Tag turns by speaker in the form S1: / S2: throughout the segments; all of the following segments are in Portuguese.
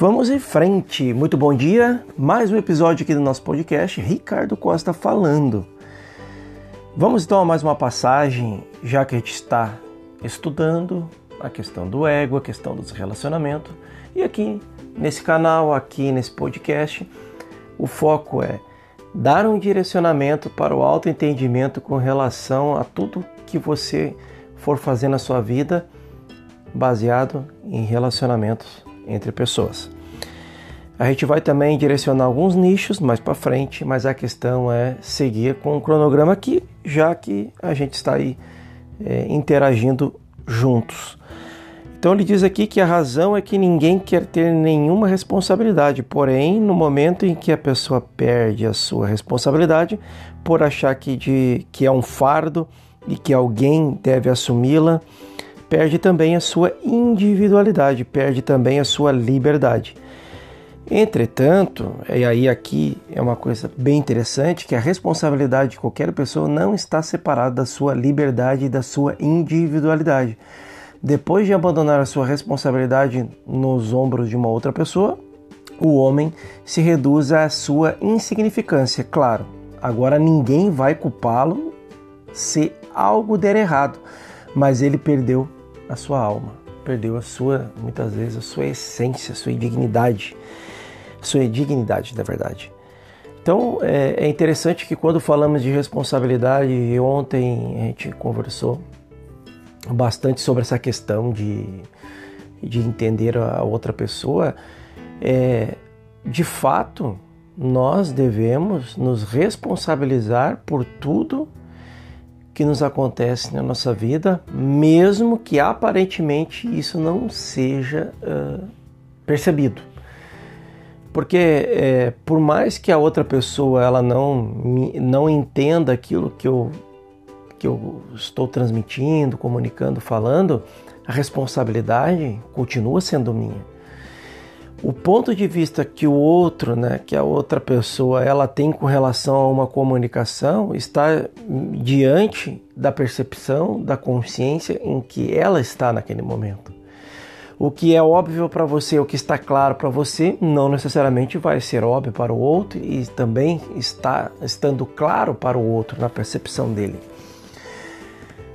S1: Vamos em frente. Muito bom dia. Mais um episódio aqui do nosso podcast. Ricardo Costa falando. Vamos então a mais uma passagem, já que a gente está estudando a questão do ego, a questão dos relacionamentos. E aqui nesse canal, aqui nesse podcast, o foco é dar um direcionamento para o autoentendimento com relação a tudo que você for fazer na sua vida baseado em relacionamentos entre pessoas. A gente vai também direcionar alguns nichos mais para frente, mas a questão é seguir com o cronograma aqui, já que a gente está aí é, interagindo juntos. Então ele diz aqui que a razão é que ninguém quer ter nenhuma responsabilidade, porém, no momento em que a pessoa perde a sua responsabilidade por achar que, de, que é um fardo e que alguém deve assumi-la, perde também a sua individualidade, perde também a sua liberdade. Entretanto, e aí aqui é uma coisa bem interessante, que a responsabilidade de qualquer pessoa não está separada da sua liberdade e da sua individualidade. Depois de abandonar a sua responsabilidade nos ombros de uma outra pessoa, o homem se reduz à sua insignificância. Claro, agora ninguém vai culpá-lo se algo der errado, mas ele perdeu a sua alma, perdeu a sua, muitas vezes, a sua essência, a sua dignidade, a sua dignidade, na verdade. Então é, é interessante que quando falamos de responsabilidade, e ontem a gente conversou bastante sobre essa questão de, de entender a outra pessoa, é, de fato nós devemos nos responsabilizar por tudo que nos acontece na nossa vida, mesmo que aparentemente isso não seja uh, percebido. Porque é, por mais que a outra pessoa ela não, não entenda aquilo que eu, que eu estou transmitindo, comunicando, falando, a responsabilidade continua sendo minha o ponto de vista que o outro, né, que a outra pessoa, ela tem com relação a uma comunicação está diante da percepção, da consciência em que ela está naquele momento. O que é óbvio para você, o que está claro para você, não necessariamente vai ser óbvio para o outro e também está estando claro para o outro na percepção dele.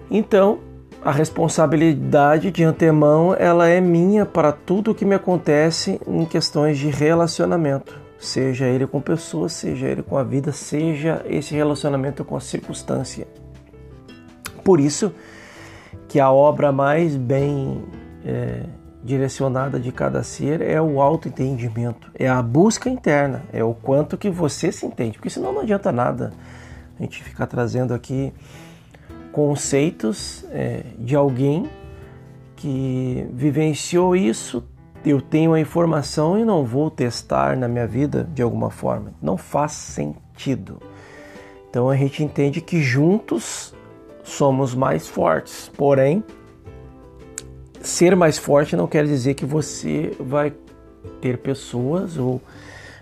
S1: Então, a responsabilidade de antemão ela é minha para tudo o que me acontece em questões de relacionamento, seja ele com pessoas, seja ele com a vida, seja esse relacionamento com a circunstância. Por isso que a obra mais bem é, direcionada de cada ser é o autoentendimento, é a busca interna, é o quanto que você se entende, porque senão não adianta nada a gente ficar trazendo aqui conceitos é, de alguém que vivenciou isso. Eu tenho a informação e não vou testar na minha vida de alguma forma. Não faz sentido. Então a gente entende que juntos somos mais fortes. Porém, ser mais forte não quer dizer que você vai ter pessoas ou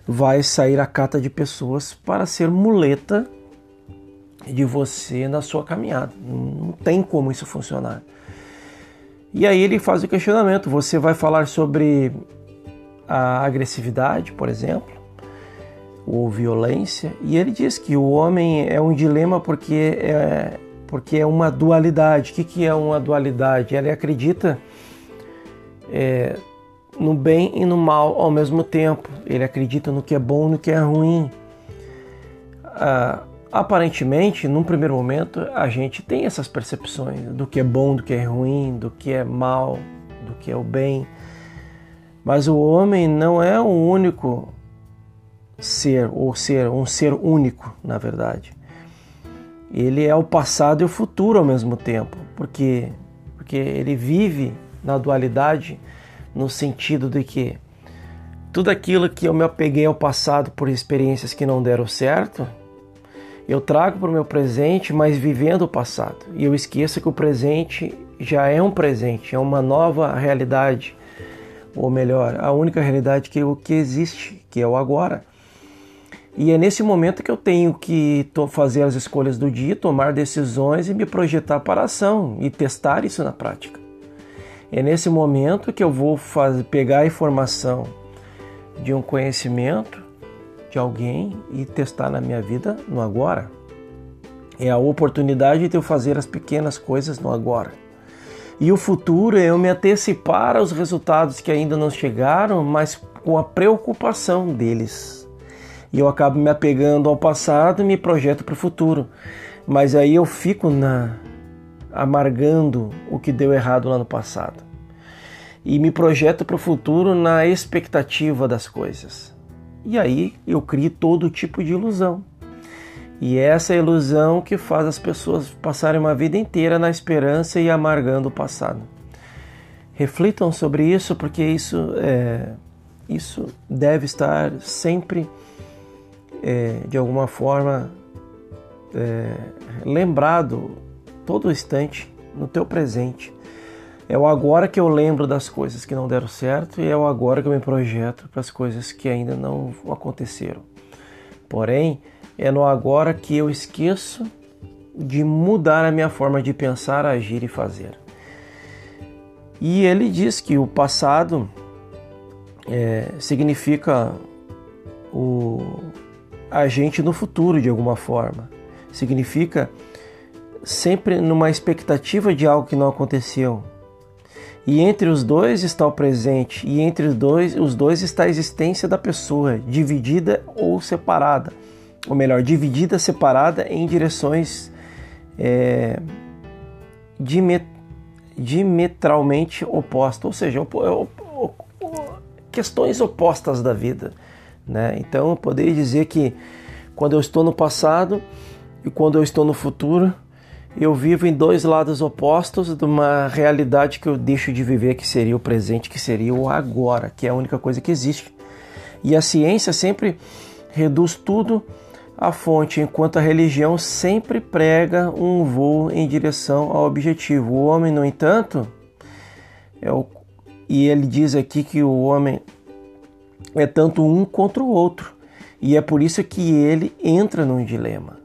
S1: vai sair a cata de pessoas para ser muleta de você na sua caminhada. Não tem como isso funcionar. E aí ele faz o questionamento: você vai falar sobre a agressividade, por exemplo, ou violência? E ele diz que o homem é um dilema porque é, porque é uma dualidade. O que, que é uma dualidade? Ele acredita é, no bem e no mal ao mesmo tempo. Ele acredita no que é bom e no que é ruim. Ah, Aparentemente, num primeiro momento, a gente tem essas percepções do que é bom, do que é ruim, do que é mal, do que é o bem. Mas o homem não é um único ser, ou ser um ser único, na verdade. Ele é o passado e o futuro ao mesmo tempo, porque porque ele vive na dualidade no sentido de que tudo aquilo que eu me apeguei ao passado por experiências que não deram certo, eu trago para o meu presente, mas vivendo o passado. E eu esqueço que o presente já é um presente, é uma nova realidade. Ou melhor, a única realidade que, que existe, que é o agora. E é nesse momento que eu tenho que fazer as escolhas do dia, tomar decisões e me projetar para a ação e testar isso na prática. É nesse momento que eu vou fazer, pegar a informação de um conhecimento de alguém e testar na minha vida no agora. É a oportunidade de eu fazer as pequenas coisas no agora. E o futuro é eu me antecipar aos resultados que ainda não chegaram, mas com a preocupação deles. E eu acabo me apegando ao passado e me projeto para o futuro. Mas aí eu fico na amargando o que deu errado lá no passado. E me projeto para o futuro na expectativa das coisas. E aí eu crio todo tipo de ilusão. E é essa ilusão que faz as pessoas passarem uma vida inteira na esperança e amargando o passado. Reflitam sobre isso, porque isso, é, isso deve estar sempre, é, de alguma forma, é, lembrado todo instante no teu presente. É o agora que eu lembro das coisas que não deram certo e é o agora que eu me projeto para as coisas que ainda não aconteceram. Porém, é no agora que eu esqueço de mudar a minha forma de pensar, agir e fazer. E ele diz que o passado é, significa o agente no futuro de alguma forma. Significa sempre numa expectativa de algo que não aconteceu. E entre os dois está o presente, e entre os dois, os dois está a existência da pessoa, dividida ou separada ou melhor, dividida, separada em direções é, opostas, ou seja, questões opostas da vida. Né? Então, eu poderia dizer que quando eu estou no passado e quando eu estou no futuro, eu vivo em dois lados opostos de uma realidade que eu deixo de viver, que seria o presente, que seria o agora, que é a única coisa que existe. E a ciência sempre reduz tudo a fonte, enquanto a religião sempre prega um voo em direção ao objetivo. O homem, no entanto, é o, e ele diz aqui que o homem é tanto um contra o outro, e é por isso que ele entra num dilema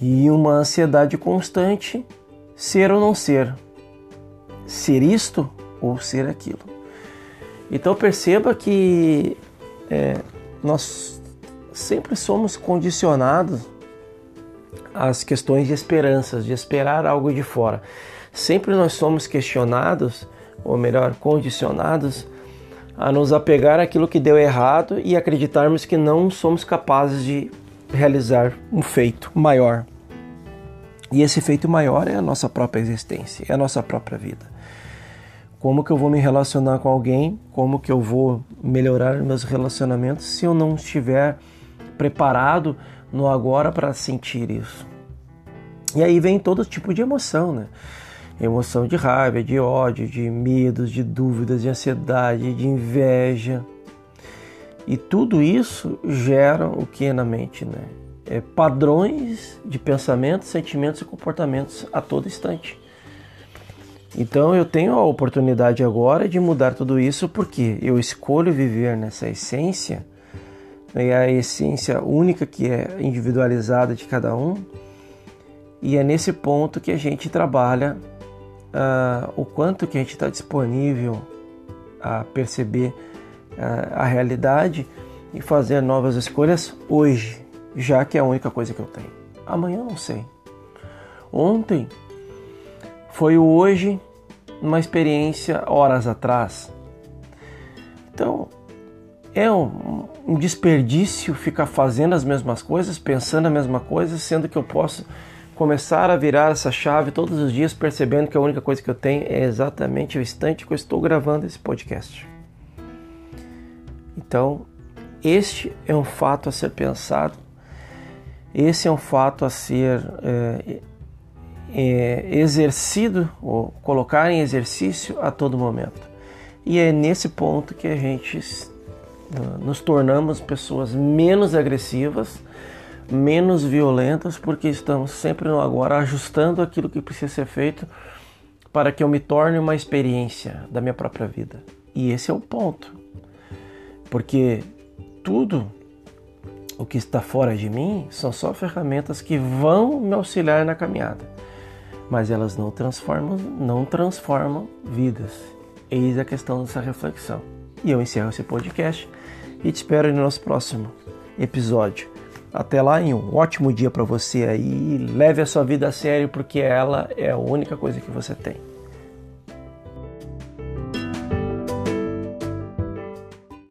S1: e uma ansiedade constante, ser ou não ser, ser isto ou ser aquilo. Então perceba que é, nós sempre somos condicionados às questões de esperanças, de esperar algo de fora. Sempre nós somos questionados, ou melhor, condicionados a nos apegar àquilo que deu errado e acreditarmos que não somos capazes de realizar um feito maior. E esse feito maior é a nossa própria existência, é a nossa própria vida. Como que eu vou me relacionar com alguém? Como que eu vou melhorar meus relacionamentos se eu não estiver preparado no agora para sentir isso. E aí vem todo tipo de emoção, né? Emoção de raiva, de ódio, de medos, de dúvidas, de ansiedade, de inveja. E tudo isso gera o que na mente, né? É padrões de pensamentos, sentimentos e comportamentos a todo instante. Então eu tenho a oportunidade agora de mudar tudo isso porque eu escolho viver nessa essência é a essência única que é individualizada de cada um. E é nesse ponto que a gente trabalha uh, o quanto que a gente está disponível a perceber a realidade e fazer novas escolhas hoje, já que é a única coisa que eu tenho. Amanhã não sei. Ontem foi o hoje, uma experiência horas atrás. Então, é um, um desperdício ficar fazendo as mesmas coisas, pensando a mesma coisa, sendo que eu posso começar a virar essa chave todos os dias, percebendo que a única coisa que eu tenho é exatamente o instante que eu estou gravando esse podcast. Então, este é um fato a ser pensado, esse é um fato a ser é, é, exercido ou colocar em exercício a todo momento. E é nesse ponto que a gente nos tornamos pessoas menos agressivas, menos violentas, porque estamos sempre no agora ajustando aquilo que precisa ser feito para que eu me torne uma experiência da minha própria vida. E esse é o ponto. Porque tudo o que está fora de mim são só ferramentas que vão me auxiliar na caminhada, mas elas não transformam, não transformam vidas. Eis a questão dessa reflexão. E eu encerro esse podcast e te espero no nosso próximo episódio. Até lá e um ótimo dia para você aí. Leve a sua vida a sério porque ela é a única coisa que você tem.